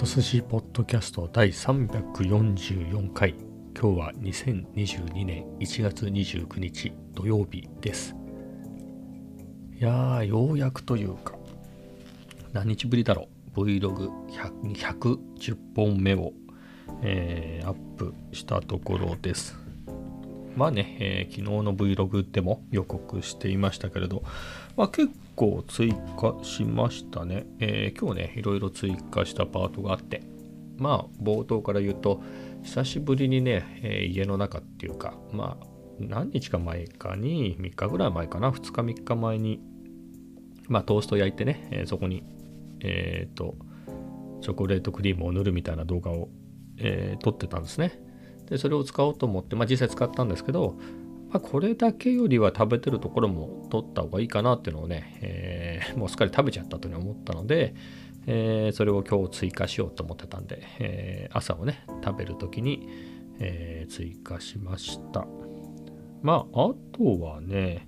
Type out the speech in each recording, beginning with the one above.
と寿司ポッドキャスト第344回。今日は2022年1月29日土曜日です。いやーようやくというか何日ぶりだろう。Vlog110 本目を、えー、アップしたところです。まあね、えー、昨日の Vlog でも予告していましたけれど、まあ、結構追加しましたね、えー、今日ねいろいろ追加したパートがあって。まあ冒頭から言うと久しぶりにね、えー、家の中っていうかまあ何日か前かに3日ぐらい前かな2日3日前にまあトースト焼いてね、えー、そこにえっ、とチョコレートクリームを塗るみたいな動画を、え撮ってたんですね。でそれを使おうと思って、まあ、実際使ったんですけど、まあ、これだけよりは食べてるところも取った方がいいかなっていうのをね、えー、もうすっかり食べちゃったというふうに思ったので、えー、それを今日追加しようと思ってたんで、えー、朝をね食べる時に、え追加しました。まああとはね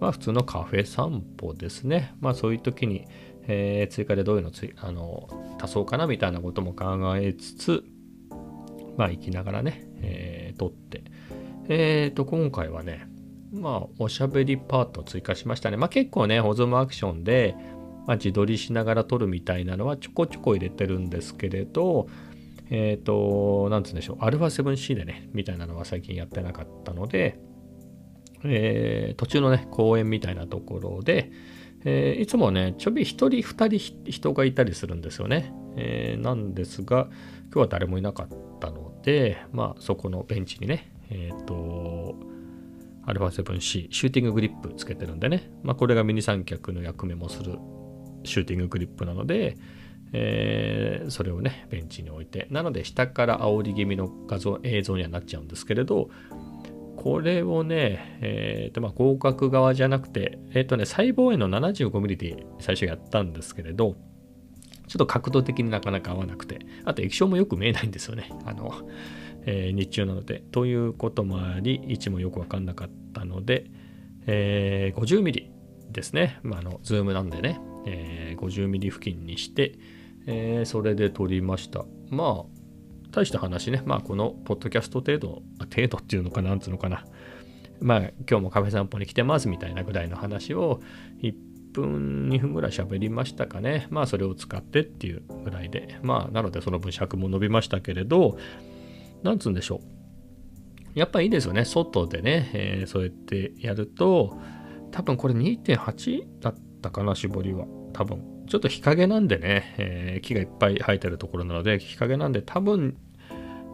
まあ普通のカフェ散歩ですね。まあそういう時に、え追加でどういうのつあの足そうかなみたいなことも考えつつまあ行きながらね、えー、撮って、えっ、ー、と、今回はね、まあ、おしゃべりパート追加しましたね。まあ結構ね、保存アクションで、まあ、自撮りしながら撮るみたいなのはちょこちょこ入れてるんですけれど、えっ、ー、と、なんつうんでしょう、α7C でね、みたいなのは最近やってなかったので、えー、途中のね、公園みたいなところで、えー、いつもね、ちょび一人二人人がいたりするんですよね。えー、なんですが、今日は誰もいなかったので、まあ、そこのベンチにね、えっ、ー、と、α7C、シューティンググリップつけてるんでね、まあ、これがミニ三脚の役目もするシューティンググリップなので、えー、それをね、ベンチに置いて、なので下から煽り気味の画像、映像にはなっちゃうんですけれど、これをね、えーとまあ、広角側じゃなくて、えっ、ー、とね、細胞への 75mm で最初やったんですけれど、ちょっと角度的になかなか合わなくて、あと液晶もよく見えないんですよね。あの、えー、日中なので。ということもあり、位置もよくわかんなかったので、えー、50mm ですね。まあ、あの、ズームなんでね、えー、50mm 付近にして、えー、それで撮りました。まあ、大した話ね、まあ、このポッドキャスト程度、程度っていうのかなんつうのかな。まあ、今日もカフェ散歩に来てますみたいなぐらいの話を1分2分ぐらい喋りましたかね。まあ、それを使ってっていうぐらいで。まあ、なのでその分尺も伸びましたけれど、なんつうんでしょう。やっぱいいですよね。外でね、えー、そうやってやると、多分これ2.8だったかな、絞りは。多分。ちょっと日陰なんでね、えー、木がいっぱい生えてるところなので、日陰なんで多分、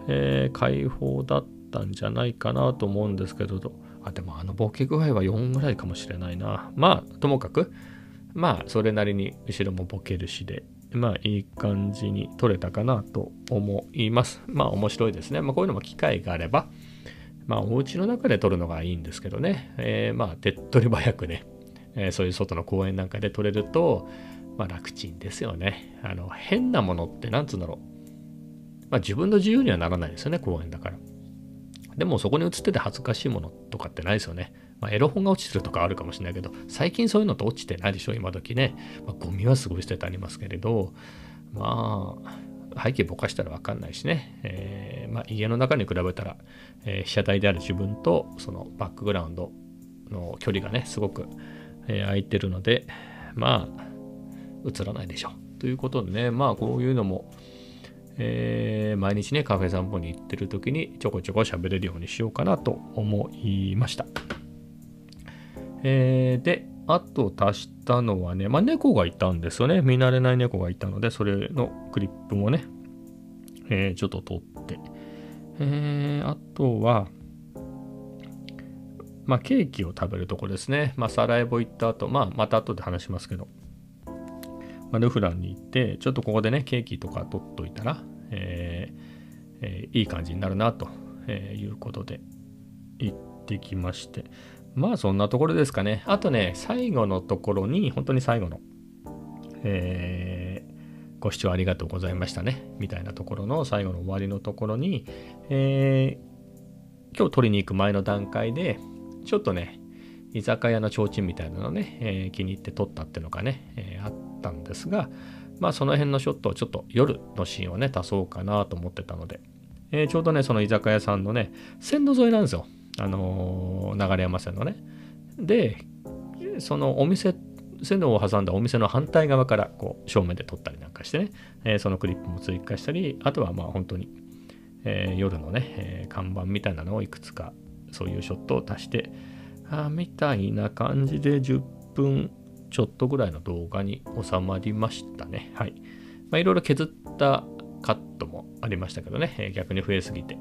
えー、開放だったんじゃないかなと思うんですけど、あ、でもあのボケ具合は4ぐらいかもしれないな。まあ、ともかく、まあ、それなりに後ろもボケるしで、まあ、いい感じに撮れたかなと思います。まあ、面白いですね。まあ、こういうのも機会があれば、まあ、お家の中で撮るのがいいんですけどね、えー、まあ、手っ取り早くね、えー、そういう外の公園なんかで撮れると、まあ、楽ちんですよね。あの、変なものって、なんつうんだろう。まあ、自分の自由にはならないですよね、公園だから。でも、そこに映ってて恥ずかしいものとかってないですよね。まあ、エロ本が落ちてるとかあるかもしれないけど、最近そういうのって落ちてないでしょ、今時ね。まあ、ゴミはすごい捨ててありますけれど、まあ、背景ぼかしたらわかんないしね。えー、まあ、家の中に比べたら、えー、被写体である自分と、そのバックグラウンドの距離がね、すごく、えー、空いてるので、まあ、映らないでしょ。ということでね、まあこういうのも、えー、毎日ね、カフェ散歩に行ってる時にちょこちょこ喋れるようにしようかなと思いました。えー、で、あと足したのはね、まあ猫がいたんですよね。見慣れない猫がいたので、それのクリップもね、えー、ちょっと取って。えー、あとは、まあ、ケーキを食べるとこですね。まあ、サラエボ行った後、まあ、また後で話しますけど、まあ、ルフランに行って、ちょっとここでね、ケーキとか取っといたら、えーえー、いい感じになるなということで行ってきまして。まあそんなところですかね。あとね、最後のところに、本当に最後の、えー、ご視聴ありがとうございましたね。みたいなところの最後の終わりのところに、えー、今日取りに行く前の段階で、ちょっとね、居酒屋の提灯みたいなのね、えー、気に入って撮ったっていうのがね、えー、あってたんですが、まあその辺のショットをちょっと夜のシーンをね、足そうかなと思ってたので、えー、ちょうどね、その居酒屋さんのね、線路沿いなんですよ。あのー、流山線のね。で、そのお店、線路を挟んだお店の反対側からこう正面で撮ったりなんかしてね、えー、そのクリップも追加したり、あとはまあ本当に、えー、夜のね、え、看板みたいなのをいくつかそういうショットを足して、あみたいな感じで10分ちょっとぐらいの動画に収まりましたね。はい。まあいろいろ削ったカットもありましたけどね、逆に増えすぎて。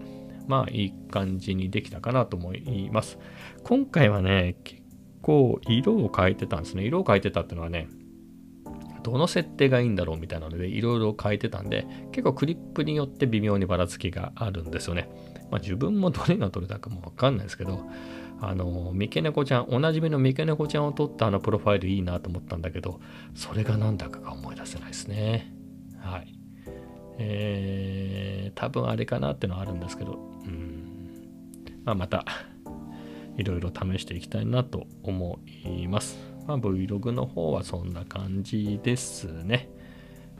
まあいい感じにできたかなと思います。今回はね、結構色を変えてたんですね。色を変えてたっていうのはね、どの設定がいいんだろうみたいなのでいろいろ変えてたんで、結構クリップによって微妙にばらつきがあるんですよね。まあ自分もどれがどれだかもわかんないですけど、あの、三毛猫ちゃん、おなじみの三毛猫ちゃんを撮ったあのプロファイルいいなと思ったんだけど、それが何だかが思い出せないですね。はい。えー、多分あれかなってのはあるんですけど、うん。まあ、また、いろいろ試していきたいなと思います。まあ、Vlog の方はそんな感じですね。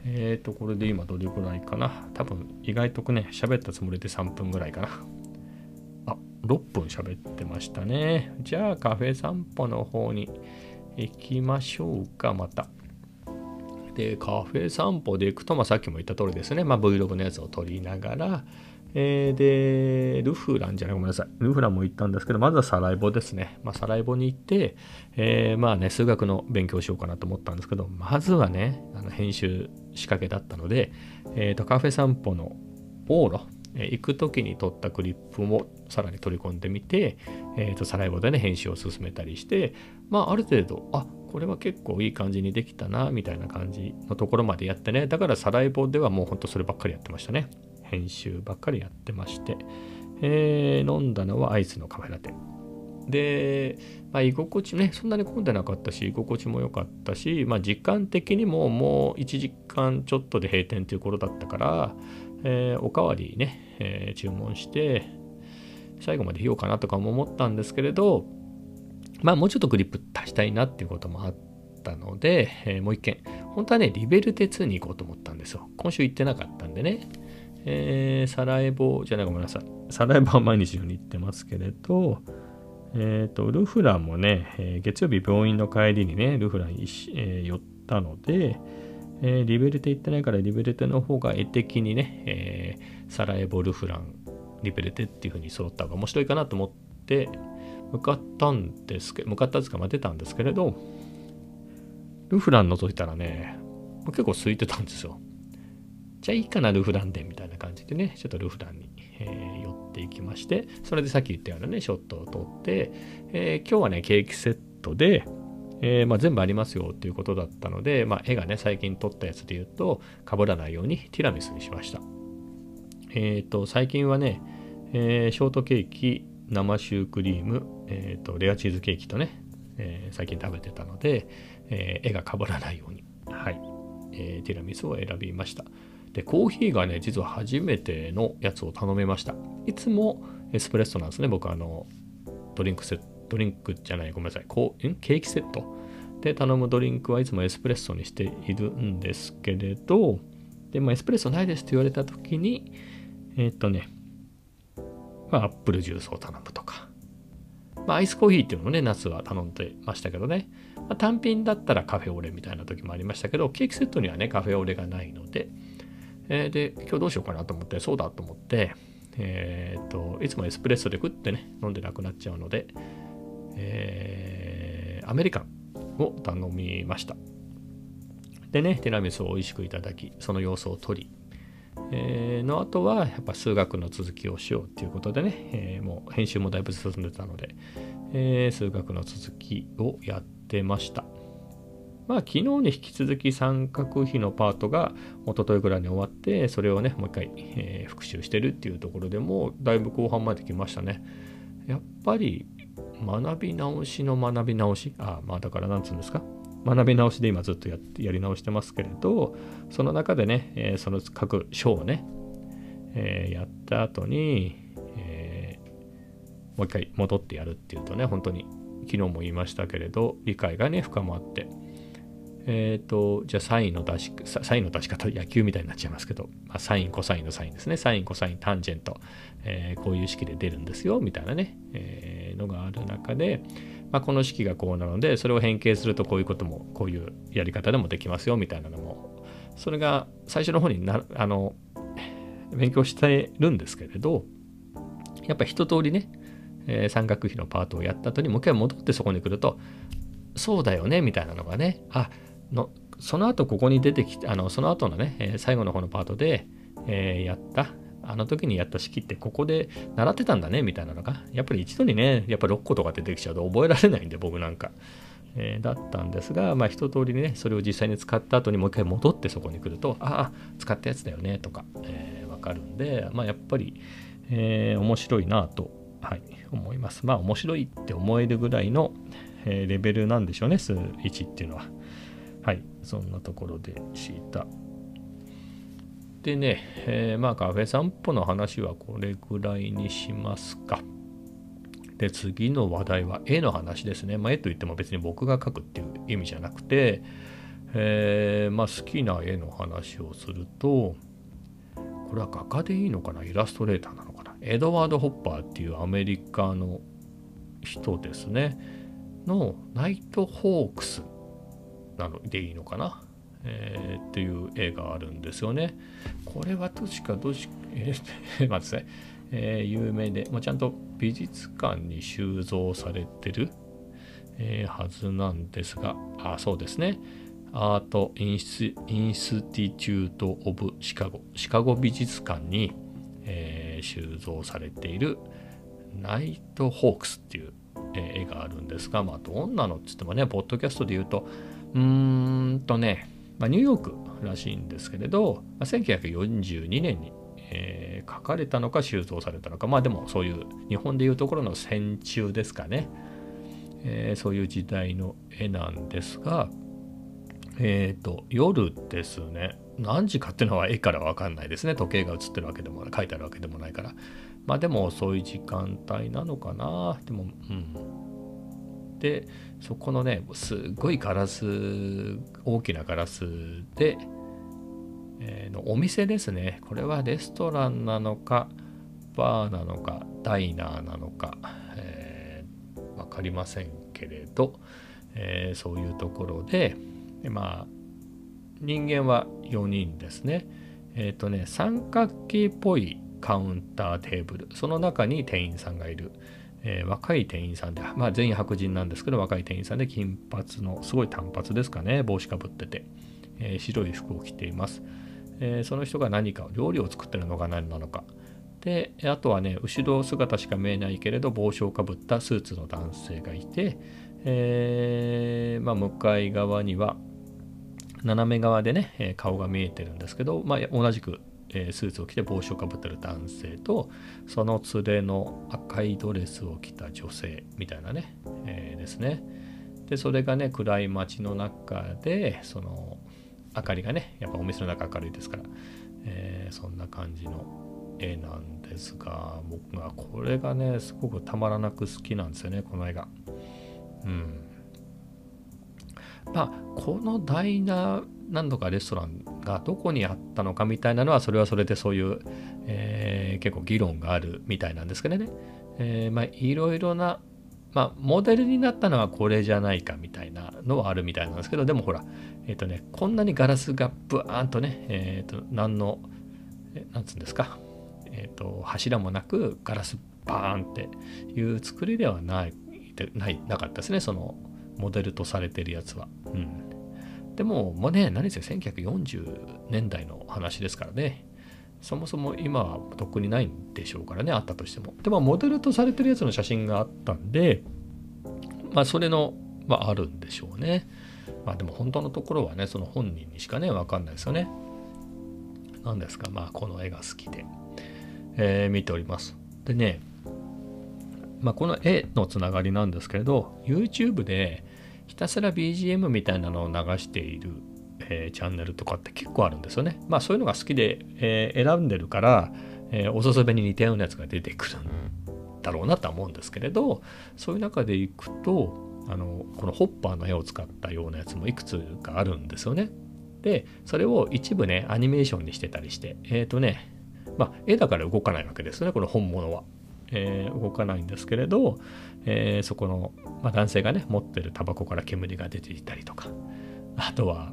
えっ、ー、と、これで今どれくらいかな。多分意外とね、喋ったつもりで3分ぐらいかな。6分喋ってましたね。じゃあカフェ散歩の方に行きましょうか、また。で、カフェ散歩で行くと、まあ、さっきも言った通りですね、まあ、Vlog のやつを撮りながら、えー、で、ルフランじゃない、ごめんなさい。ルフランも行ったんですけど、まずはサライボですね。まあ、サライボに行って、えー、まあね、数学の勉強しようかなと思ったんですけど、まずはね、あの編集仕掛けだったので、えー、と、カフェ散歩の往路、え、行く時に撮ったクリップもさらに取り込んでみて、えー、と、サライボでね、編集を進めたりして、まあ、ある程度、あ、これは結構いい感じにできたな、みたいな感じのところまでやってね、だからサライボではもうほんとそればっかりやってましたね。編集ばっかりやってまして、えー、飲んだのはアイスのカフェラテ。で、まあ、居心地ね、そんなに混んでなかったし、居心地も良かったし、まあ、時間的にももう1時間ちょっとで閉店という頃だったから、えー、おかわりね、えー、注文して、最後までいようかなとかも思ったんですけれど、まあ、もうちょっとグリップ足したいなっていうこともあったので、えー、もう一件、本当はね、リベルテ2に行こうと思ったんですよ。今週行ってなかったんでね。えー、サラエボじゃないごめんなさい。サラエボは毎日のように行ってますけれど、えっ、ー、と、ルフランもね、えー、月曜日病院の帰りにね、ルフラン、えー、寄ったので、えー、リベルテ行ってないからリベルテの方が絵的にね、えー、サラエボ、ルフラン、リベルテっていう風に揃った方が面白いかなと思って向かったんですけど、向かったんですか、まあ、出たんですけれど、ルフラン覗いたらね、結構空いてたんですよ。じゃあいいかな、ルフランで、みたいな感じでね、ちょっとルフランに、えー、寄っていきまして、それでさっき言ったようなね、ショットを撮って、えー、今日はね、ケーキセットで、えー、まあ、全部ありますよっていうことだったので、まあ、絵がね、最近撮ったやつで言うと、かぶらないようにティラミスにしました。えっ、と、最近はね、えショートケーキ、生シュークリーム、えっ、と、レアチーズケーキとね、え最近食べてたので、え絵がかぶらないように、はい、えティラミスを選びました。で、コーヒーがね、実は初めてのやつを頼めました。いつもエスプレッソなんですね。僕あの、ドリンクセット、ドリンクじゃない、ごめんなさい。こう、ケーキセット？で頼むドリンクはいつもエスプレッソにしているんですけれど、で、まあ、エスプレッソないですって言われた時に、えー、っとね、まあ、アップルジュースを頼むとか、まあ、アイスコーヒーっていうのもね、夏は頼んでましたけどね、まあ、単品だったらカフェオレみたいな時もありましたけど、ケーキセットにはね、カフェオレがないので、えー、で、今日どうしようかなと思って、そうだと思って、えっ、ー、と、いつもエスプレッソでグッてね、飲んでなくなっちゃうので、えー、アメリカンを頼みました。でね、ティラミスを美味しくいただき、その様子を撮り、えー、の後はやっぱ数学の続きをしようっていうことでね、えー、もう編集もだいぶ進んでたので、えー、数学の続きをやってました。まあ、昨日に引き続き三角比のパートが一昨日ぐらいに終わって、それをね、もう一回、え、復習してるっていうところでも、だいぶ後半まで来ましたね。やっぱり、学び直しの学び直し、あまあだからなんつうんですか、学び直しで今ずっとややり直してますけれど、その中でね、えー、その各章をね、えー、やった後に、えー、もう一回戻ってやるっていうとね、本当に昨日も言いましたけれど、理解がね、深まって、えっ、ー、と、じゃあサインの出し、サインの出し方、野球みたいになっちゃいますけど、まあ、サイン、コサインのサインですね。サイン、コサイン、タンジェント、えー、こういう式で出るんですよ、みたいなね、えー、のがある中で、まあ、この式がこうなので、それを変形するとこういうことも、こういうやり方でもできますよ、みたいなのも、それが最初の方にな、あの、勉強してるんですけれど、やっぱ一通りね、えー、三角比のパートをやった後にもう一回戻ってそこに来ると、そうだよね、みたいなのがね、あ、のその後ここに出てきてあのその後のね、えー、最後の方のパートで、えー、やった。あの時にやった式ってここで習ってたんだねみたいなのがやっぱり一度にねやっぱ6個とか出てきちゃうと覚えられないんで僕なんか、えー、だったんですがまあ一通りねそれを実際に使った後にもう一回戻ってそこに来るとああ使ったやつだよねとか、えー、分かるんでまあやっぱり、えー、面白いなと、はい、思います。まあ面白いって思えるぐらいの、えレベルなんでしょうね数1っていうのは。はいそんなところでした。でね、えー、まあカフェ散歩の話はこれぐらいにしますか。で次の話題は絵の話ですね。まあ、絵といっても別に僕が描くっていう意味じゃなくて、えー、まあ、好きな絵の話をするとこれは画家でいいのかな？イラストレーターなのかな？エドワード・ホッパーっていうアメリカの人ですねのナイト・ホークスなのでいいのかな、えー、っていう映画あるんですよね。これは確かどし、えー、まずね、えー、有名で、もうちゃんと美術館に収蔵されてる、えー、はずなんですが、あ、そうですね。アートインス・ティチュート・オブ・シカゴ、シカゴ美術館に、えー、収蔵されているナイト・ホークスっていう、えー、絵があるんですが、まあ、どんなのっつってもね、ポッドキャストで言うと、うーんとね、まあ、ニューヨークらしいんですけれど、まあ、1942年に、えー、書かれたのか収蔵されたのかまあでもそういう日本でいうところの戦中ですかね、えー、そういう時代の絵なんですがえっ、ー、と夜ですね。何時かっていうのは絵から分かんないですね。時計が映ってるわけでも書いてあるわけでもないから。まあでもそうい時間帯なのかな。でもうん。でそこのねすっごいガラス大きなガラスで、えー、のお店ですね。これはレストランなのかバーなのかダイナーなのか、えー、分かりませんけれど、えー、そういうところででまあ人間は4人ですね。えっ、ー、とね三角形っぽいカウンターテーブルその中に店員さんがいる。えー、若い店員さんで、まあ、全員白人なんですけど若い店員さんで金髪のすごい短髪ですかね帽子かぶってて、えー、白い服を着ています、えー、その人が何か料理を作ってるのが何なのか。であとはね後ろ姿しか見えないけれど帽子をかぶったスーツの男性がいて、えまあ、向かい側には斜め側でね顔が見えてるんですけど、まあ、同じくえ、スーツを着て帽子をかぶってる男性とその連れの赤いドレスを着た女性みたいなね、えー、ですね。でそれがね暗い街の中でその明かりがねやっぱお店の中明るいですから、えー、そんな感じの絵なんですが僕がこれがねすごくたまらなく好きなんですよねこの絵が。うん。まあこのダイナー何度かレストランがどこにあったのかみたいなのはそれはそれでそういう、えー、結構議論があるみたいなんですけどね、えー、まあいろいろなまあモデルになったのはこれじゃないかみたいなのはあるみたいなんですけどでもほらえっ、ー、とねこんなにガラスがブワーンとねえっ、と何の何つうんですか？えっ、と柱もなくガラスバーンっていう作りではないないなかったですねそのモデルとされてるやつは。うん。でも、もうね、何せ1940年代の話ですからね。そもそも今はとっくにないんでしょうからね、あったとしても。でも、モデルとされてるやつの写真があったんで、まあ、それの、まあ、あるんでしょうね。まあ、でも本当のところはね、その本人にしかね、わかんないですよね。なんですか、まあ、この絵が好きで、えー、見ております。でね、まあ、この絵のつながりなんですけれど、YouTube で、ひたすら BGM みたいなのを流している、え、チャンネルとかって結構あるんですよね。まあそういうのが好きで、え、選んでるから、え、おすすめに似たようなやつが出てくるんだろうなとは思うんですけれどそういう中でいくとあのこのホッパーの絵を使ったようなやつもいくつかあるんですよね。でそれを一部ねアニメーションにしてたりしてえっ、ー、とねまあ絵だから動かないわけですよねこの本物は。えー、動かないんですけれど、えー、そこの、まあ、男性がね持ってるタバコから煙が出ていたりとかあとは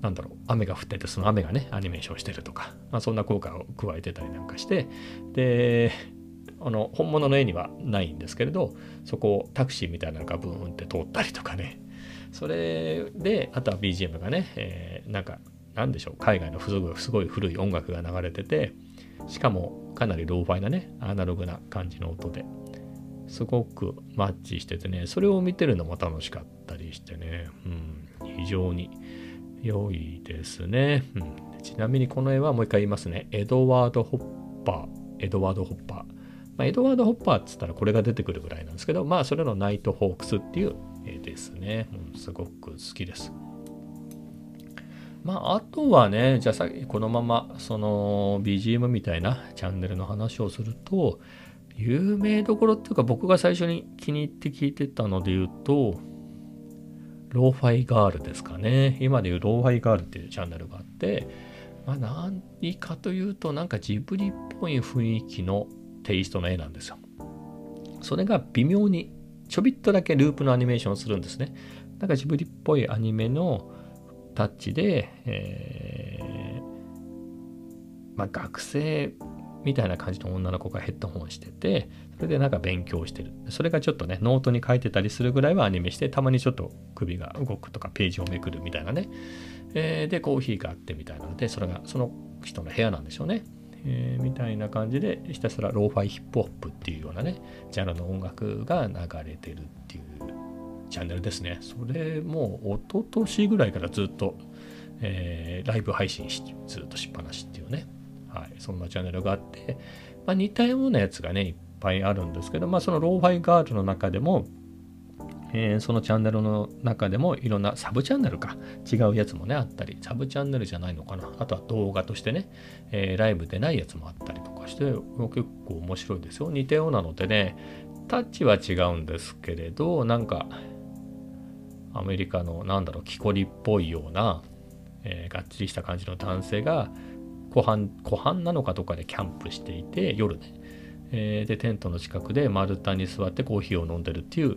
なんだろう雨が降っててその雨がねアニメーションしてるとか、まあ、そんな効果を加えてたりなんかしてであの本物の絵にはないんですけれどそこをタクシーみたいなのがブーンって通ったりとかね。それであとは BGM がね、えー、なんかなんでしょう海外のすごい古い音楽が流れててしかもかなりローファイなねアナログな感じの音ですごくマッチしててねそれを見てるのも楽しかったりしてね、うん、非常に良いですね、うん、ちなみにこの絵はもう一回言いますね。エドワード・ホッパーエドワード・ホッパー、まあ、エドワード・ホッパーっつったらこれが出てくるぐらいなんですけどまあそれのナイト・ホークスっていう絵ですね、うん、すごく好きです。まあ、あとはね、じゃあさこのままその BGM みたいなチャンネルの話をすると、有名どころっていうか僕が最初に気に入って聞いてたので言うと、ローファイガールですかね。今でいうローファイガールっていうチャンネルがあって、まあ何かというとなんかジブリっぽい雰囲気のテイストの絵なんですよ。それが微妙にちょびっとだけループのアニメーションをするんですね。なんかジブリっぽいアニメのタッチで、えー、まあ、学生みたいな感じの女の子がヘッドホンしてて、それでなんか勉強してる。それがちょっとね、ノートに書いてたりするぐらいはアニメして、たまにちょっと首が動くとかページをめくるみたいなね。えー、で、コーヒーがあってみたいなので、それがその人の部屋なんでしょうね。えー、みたいな感じで、ひたすらローファイヒップホップっていうようなね、ジャンルの音楽が流れてるっていうチャンネルですね。それもう一昨年ぐらいからずっと、えー、ライブ配信しずっとしっぱなしっていうね、はい、そんなチャンネルがあって、まあ、似たようなやつがね、いっぱいあるんですけど、まあ、そのローファイガールの中でも、えー、そのチャンネルの中でもいろんなサブチャンネルか違うやつもねあったりサブチャンネルじゃないのかな。あとは動画としてね、えー、ライブでないやつもあったりとかして結構面白いですよ。似たようなのでねタッチは違うんですけれどなんかアメリカのなんだろう木こりっぽいような、えー、がっちりした感じの男性が湖畔湖畔なのかとかでキャンプしていて夜ね、えー、でテントの近くで丸太に座ってコーヒーを飲んでるっていう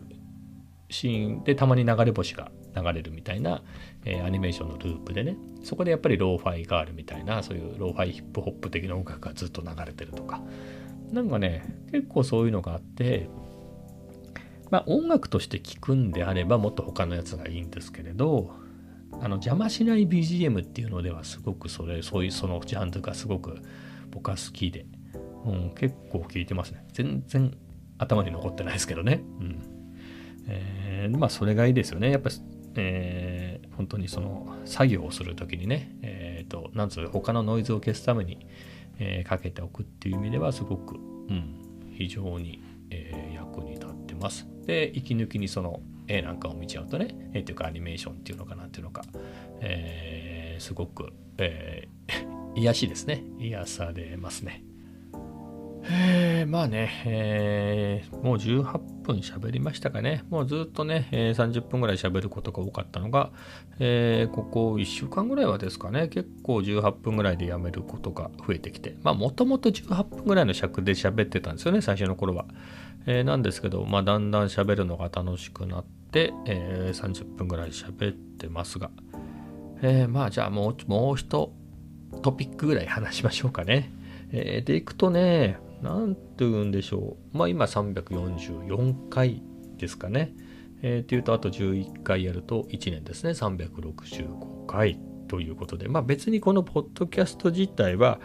シーン。でたまに流れ星が流れるみたいな、えー、アニメーションのループでね。そこでやっぱりローファイガールみたいなそういうローファイヒップホップ的な音楽がずっと流れてるとか。なんかね結構そういうのがあってまあ、音楽として聴くんであればもっと他のやつがいいんですけれどあの邪魔しない BGM っていうのではすごくそれそういうそのジャンルがすごく僕は好きで、うん、結構聴いてますね。全然頭に残ってないですけどね、うん。えー、まあそれがいいですよね。やっぱり、えー、本当にその作業をする時にねえっ、ー、となんつう他のノイズを消すために、えー、かけておくっていう意味ではすごく、うん、非常に、えー、役に立ってます。で息抜きにその絵なんかを見ちゃうとね絵というかアニメーションっていうのかなっていうのか、えー、すごく、えー、癒しですね癒されますね。えー、まあね、えー、もう18分喋りましたかね。もうずっとね、えー、30分ぐらい喋ることが多かったのが、え、ここ1週間ぐらいはですかね、結構18分ぐらいでやめることが増えてきて、まあもともと18分ぐらいの尺で喋ってたんですよね、最初の頃は。えー、なんですけど、まあ、だんだん喋るのが楽しくなって、えー、30分ぐらい喋ってますが、えー、まあじゃあもうもう一トピックぐらい話しましょうかね。えー、でいくとね、なんて言うんでしょう。まあ今344回ですかね。えー、っていうとあと11回やると1年ですね。365回ということで、まあ別にこのポッドキャスト自体は、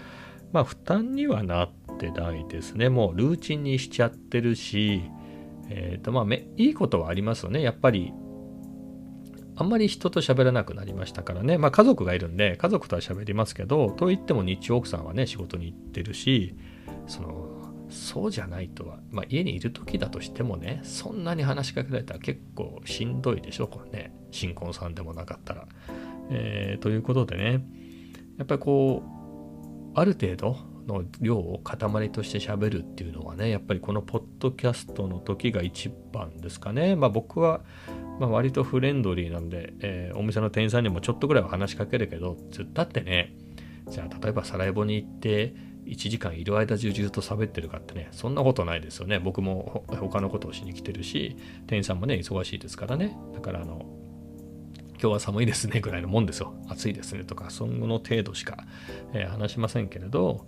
まあ負担にはなってないですね。もうルーチンにしちゃってるし、えっ、ー、とまあめいいことはありますよね。やっぱりあんまり人と喋らなくなりましたからね。まあ家族がいるんで家族とは喋りますけど、といっても日中奥さんはね仕事に行ってるし、そのそうじゃないとは、まあ、家にいる時だとしてもねそんなに話しかけられたら結構しんどいでしょこれね新婚さんでもなかったら。えー、ということでねやっぱりこうある程度の量を塊として喋るっていうのはねやっぱりこのポッドキャストの時が一番ですかね。まあ僕はまあ、割とフレンドリーなんで、えー、お店の店員さんにもちょっとぐらいは話しかけるけどだってねじゃあ例えばサラエボに行って1時間いる間中ずっと喋ってるかってねそんなことないですよね。僕も他のことをしに来てるし店員さんもね忙しいですからね。だからあの今日は寒いですねぐらいのもんですよ。暑いですねとかその程度しか、えー、話しませんけれど、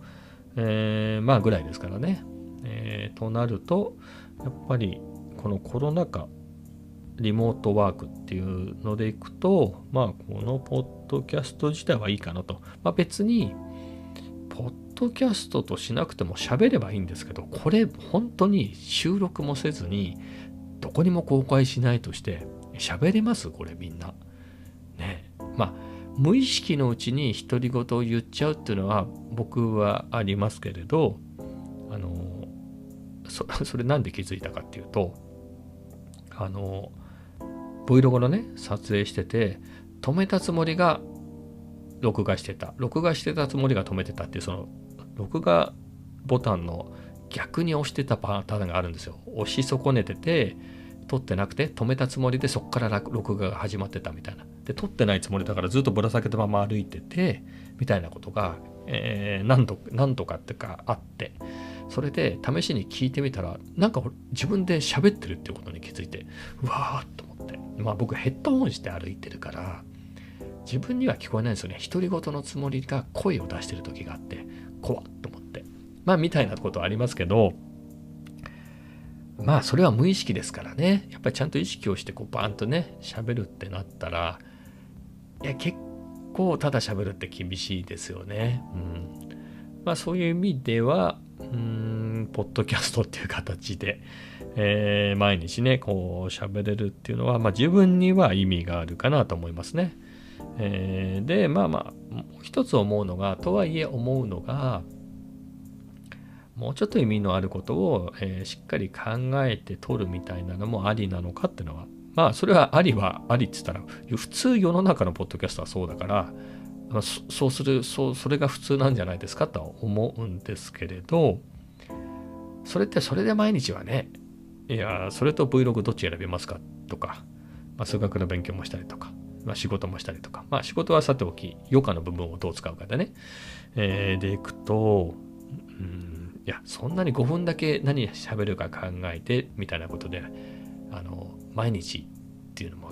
えー、まあぐらいですからね、えー、となるとやっぱりこのコロナ禍リモートワークっていうのでいくとまあこのポッドキャスト自体はいいかなと、まあ、別にポッドキャストとしなくても喋ればいいんですけどこれ本当に収録もせずにどこにも公開しないとして喋れます？これみんな。ね。まあ無意識のうちに独り言を言っちゃうっていうのは僕はありますけれどあのそ それなんで気づいたかっていうとあの Vlog のね撮影してて止めたつもりが録画してた。録画してたつもりが止めてたっていうその録画ボタンの逆に押してたパターンがあるんですよ。押し損ねてて撮ってなくて止めたつもりでそこから録画が始まってたみたいな。で撮ってないつもりだからずっとぶら下げたまま歩いててみたいなことが、えー、何度何度かっていうかあってそれで試しに聞いてみたらなんか自分で喋ってるっていうことに気づいてうわーっと思って。まあ僕ヘッドホンして歩いてるから自分には聞こえないんですよね。独り言のつもりが声を出してる時があって怖っと思って。まあみたいなことありますけどまあそれは無意識ですからね。やっぱりちゃんと意識をしてこうバーンとね喋るってなったらいや結構ただ喋るって厳しいですよね。うん、まあそういう意味ではうんポッドキャストっていう形で、えー、毎日ねこう喋れるっていうのは、まあ、自分には意味があるかなと思いますね。えー、でまあまあ一つ思うのがとはいえ思うのがもうちょっと意味のあることを、えー、しっかり考えて取るみたいなのもありなのかっていうのはまあそれはありはありって言ったら普通世の中のポッドキャストはそうだから、まあ、そうするそうそれが普通なんじゃないですかとは思うんですけれどそれってそれで毎日はねいやそれと Vlog どっち選びますかとか、まあ、数学の勉強もしたりとか、まあ、仕事もしたりとかまあ仕事はさておき余暇の部分をどう使うかでね、えー、でいくとうんいやそんなに5分だけ何喋るか考えてみたいなことであの毎日っていうのも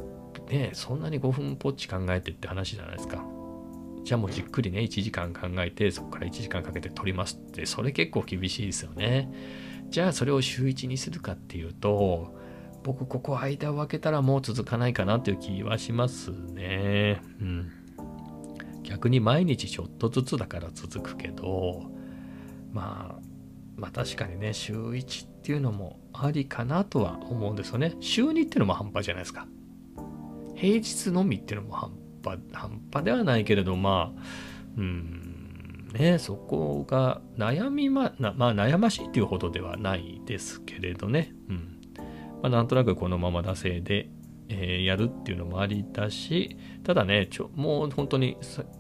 ねそんなに5分ぽっち考えてって話じゃないですか。じゃあもうじっくりね1時間考えてそこから1時間かけて撮りますってそれ結構厳しいですよね。じゃあそれを週1にするかっていうと僕ここ間を空けたらもう続かないかなっていう気はしますね。うん。逆に毎日ちょっとずつだから続くけどまあまあ確かにね週1っていうのもありかなとは思うんですよね。週2っていうのも半端じゃないですか。平日のみっていうのも半端、半端ではないけれど、まあ、うん、ね、そこが悩みま、なまあ悩ましいっていうほどではないですけれどね。うん。まあなんとなくこのまま惰性で、えー、やるっていうのもありだし、ただね、ちょもう本当に、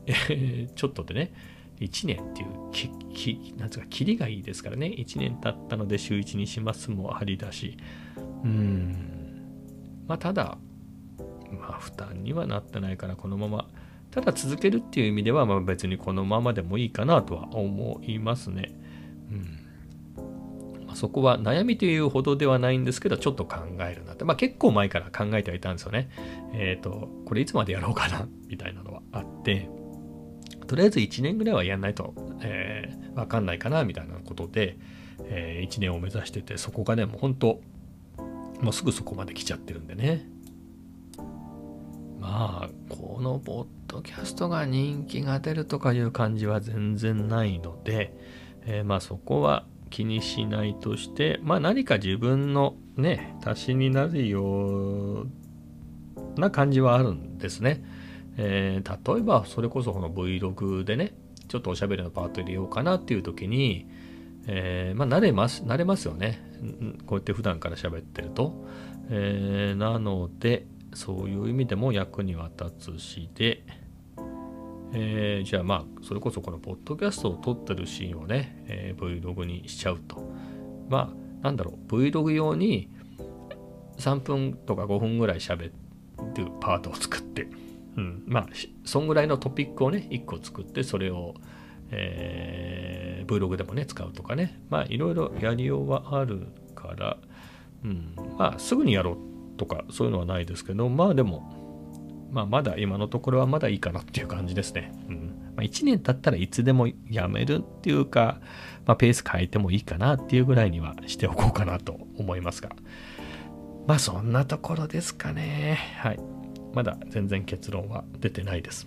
えー、ちょっとでね、1年っていうき、き、なんつうか、キリがいいですからね。1年経ったので週1にしますもありだし。うん。まあ、ただ、まあ、負担にはなってないから、このまま、ただ続けるっていう意味では、まあ別にこのままでもいいかなとは思いますね。うん。まあ、そこは悩みというほどではないんですけど、ちょっと考えるなって。まあ結構前から考えてはいたんですよね。えっ、ー、と、これいつまでやろうかな、みたいなのはあって、とりあえず1年ぐらいはやんないと、えー、わかんないかなみたいなことで、えー、1年を目指しててそこがねもう本当もうすぐそこまで来ちゃってるんでねまあこのポッドキャストが人気が出るとかいう感じは全然ないので、えー、まあそこは気にしないとしてまあ何か自分のね足しになるような感じはあるんですね。えー、例えばそれこそこの Vlog でねちょっとおしゃべりのパート入れようかなっていう時に、えー、まあ慣れます慣れますよね。こうやって普段から喋ってると、えー、なのでそういう意味でも役には立つしで、えー、じゃあまあそれこそこのポッドキャストを撮ってるシーンをね、えー、Vlog にしちゃうと。まあなんだろう Vlog 用に3分とか5分ぐらい喋ってっていうパートを作って、うん、まあそんぐらいのトピックをね1個作ってそれを、えー、Vlog でもね使うとかねまあいろいろやりようはあるから、うん、まあすぐにやろうとかそういうのはないですけどまあでもまあまだ今のところはまだいいかなっていう感じですね。うんまあ、1年経ったらいつでもやめるっていうか、まあ、ペース変えてもいいかなっていうぐらいにはしておこうかなと思いますが。まあそんなところですかね。はい。まだ全然結論は出てないです。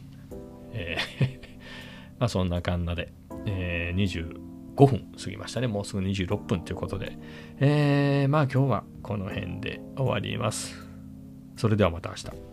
えー まあそんな感じで、えー、25分過ぎましたね。もうすぐ26分ということで、えー、まあ今日はこの辺で終わります。それではまた明日。